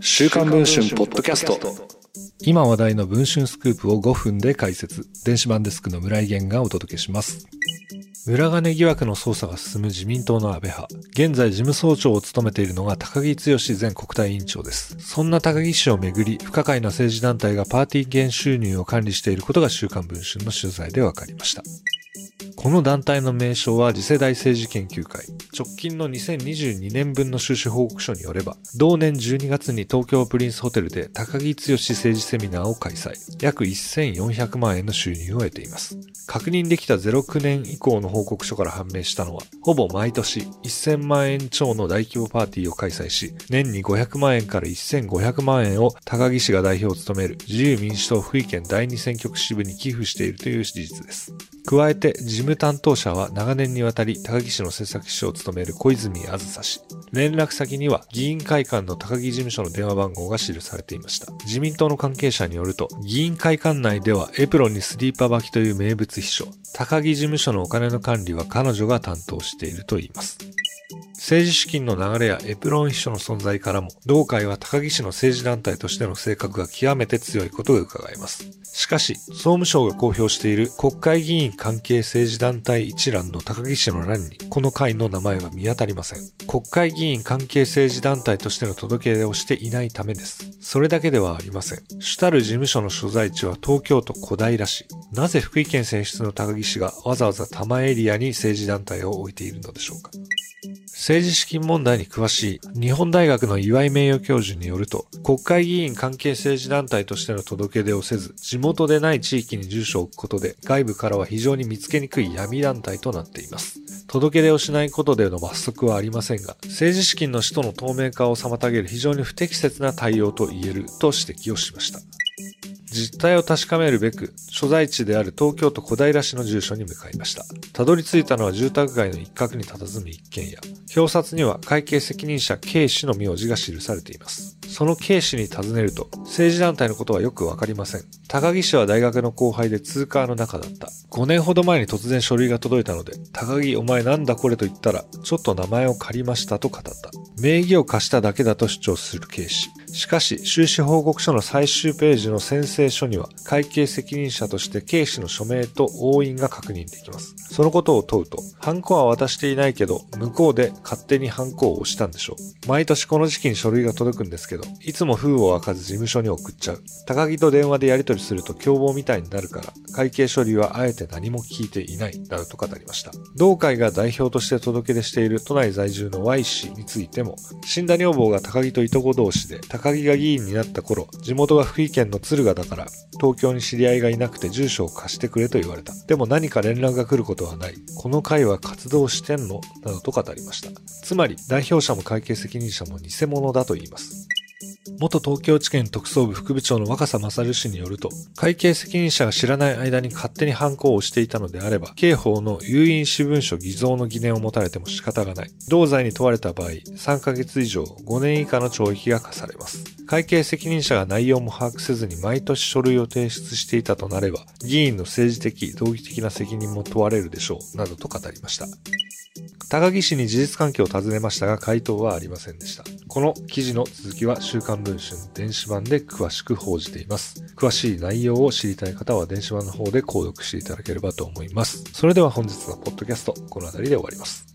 週刊文春ポッドキャスト今話題の文春スクープを5分で解説電子版デスクの村井源がお届けします裏金疑惑の捜査が進む自民党の安倍派。現在事務総長を務めているのが高木剛前国対委員長です。そんな高木氏をめぐり、不可解な政治団体がパーティー券収入を管理していることが週刊文春の取材で分かりました。この団体の名称は次世代政治研究会。直近の2022年分の収支報告書によれば、同年12月に東京プリンスホテルで高木剛政治セミナーを開催。約1400万円の収入を得ています。確認できた09年以降の報告書から判明したのは、ほぼ毎年1000万円超の大規模パーティーを開催し、年に500万円から1500万円を高木氏が代表を務める自由民主党福井県第二選挙区支部に寄付しているという事実です。加えて、事務担当者は長年にわたり高木氏の政策秘書を務める小泉あずさ氏。連絡先には議員会館の高木事務所の電話番号が記されていました。自民党の関係者によると、議員会館内ではエプロンにスリーパー履きという名物秘書、高木事務所のお金の管理は彼女が担当しているといいます。政治資金の流れやエプロン秘書の存在からも、同会は高木氏の政治団体としての性格が極めて強いことが伺えます。しかし、総務省が公表している国会議員関係政治団体一覧の高木氏の欄に、この会の名前は見当たりません。国会議員関係政治団体としての届け出をしていないためです。それだけではありません。主たる事務所の所在地は東京都小平市。なぜ福井県選出の高木氏がわざわざ多摩エリアに政治団体を置いているのでしょうか政治資金問題に詳しい日本大学の岩井名誉教授によると、国会議員関係政治団体としての届け出をせず、地元でない地域に住所を置くことで、外部からは非常に見つけにくい闇団体となっています。届け出をしないことでの罰則はありませんが、政治資金の使途の透明化を妨げる非常に不適切な対応と言えると指摘をしました。実態を確かめるべく、所在地である東京都小平市の住所に向かいました。たどり着いたのは住宅街の一角に佇む一軒家。表札には会計責任者 K 氏の名字が記されています。その K 氏に尋ねると、政治団体のことはよくわかりません。高木氏は大学の後輩で通貨の中だった。5年ほど前に突然書類が届いたので、高木お前なんだこれと言ったら、ちょっと名前を借りましたと語った。名義を貸しただけだと主張する K 氏。しかし、収支報告書の最終ページの宣誓書には、会計責任者として K 氏の署名と押印が確認できます。そのことを問うと、ハンコは渡していないけど、向こうで勝手にハンコを押したんでしょう。毎年この時期に書類が届くんですけどど、いつも封を開かず事務所に送っちゃう。高木と電話でやり取りすると凶暴みたいになるから、会計処理はあえて何も聞いていない、などと語りました。同会が代表として届け出している都内在住の Y 氏についても、死んだ女房が高木といとこ同士で、高木が議員になった頃、地元が福井県の敦賀だから、東京に知り合いがいなくて住所を貸してくれと言われた。でも何か連絡が来ることはない。この会は活動してんの？などと語りました。つまり、代表者も会計責任者も偽物だと言います。元東京地検特捜部副部長の若狭勝氏によると、会計責任者が知らない間に勝手に犯行をしていたのであれば、刑法の有印私文書偽造の疑念を持たれても仕方がない。同罪に問われた場合、3ヶ月以上5年以下の懲役が課されます。会計責任者が内容も把握せずに毎年書類を提出していたとなれば、議員の政治的、道義的な責任も問われるでしょう、などと語りました。高木氏に事実関係を尋ねましたが回答はありませんでした。この記事の続きは週刊文春電子版で詳しく報じています。詳しい内容を知りたい方は電子版の方で購読していただければと思います。それでは本日のポッドキャスト、この辺りで終わります。